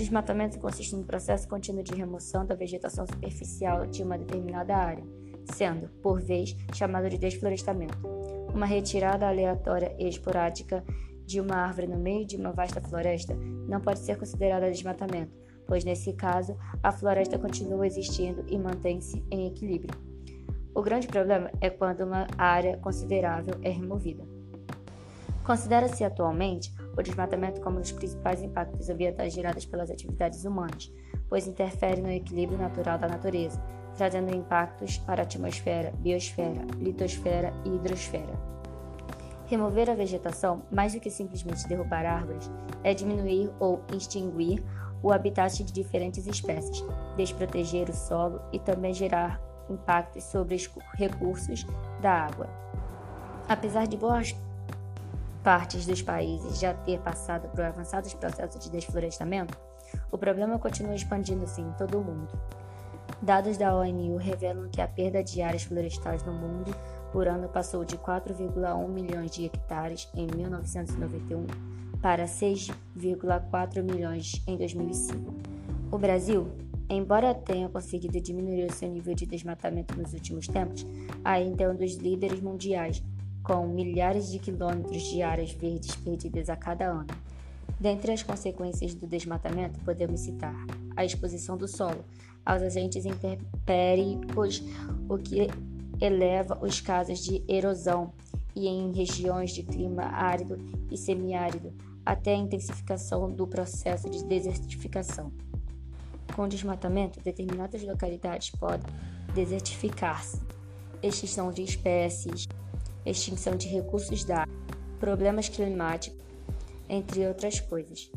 desmatamento consiste no processo contínuo de remoção da vegetação superficial de uma determinada área, sendo, por vez, chamado de desflorestamento. Uma retirada aleatória e esporádica de uma árvore no meio de uma vasta floresta não pode ser considerada desmatamento, pois nesse caso a floresta continua existindo e mantém-se em equilíbrio. O grande problema é quando uma área considerável é removida. Considera-se atualmente o desmatamento como um dos principais impactos ambientais gerados pelas atividades humanas, pois interfere no equilíbrio natural da natureza, trazendo impactos para a atmosfera, biosfera, litosfera e hidrosfera. Remover a vegetação, mais do que simplesmente derrubar árvores, é diminuir ou extinguir o habitat de diferentes espécies, desproteger o solo e também gerar impactos sobre os recursos da água. Apesar de boas partes dos países já ter passado por avançados processos de desflorestamento, o problema continua expandindo-se em todo o mundo. Dados da ONU revelam que a perda de áreas florestais no mundo por ano passou de 4,1 milhões de hectares em 1991 para 6,4 milhões em 2005. O Brasil, embora tenha conseguido diminuir o seu nível de desmatamento nos últimos tempos, ainda é um dos líderes mundiais com milhares de quilômetros de áreas verdes perdidas a cada ano. Dentre as consequências do desmatamento, podemos citar a exposição do solo aos agentes intempéricos, o que eleva os casos de erosão, e em regiões de clima árido e semiárido, até a intensificação do processo de desertificação. Com o desmatamento, determinadas localidades podem desertificar-se, extinção de espécies, extinção de recursos da água, problemas climáticos, entre outras coisas.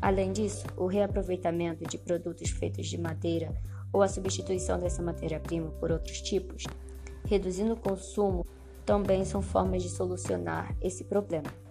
Além disso, o reaproveitamento de produtos feitos de madeira ou a substituição dessa matéria-prima por outros tipos, reduzindo o consumo, também são formas de solucionar esse problema.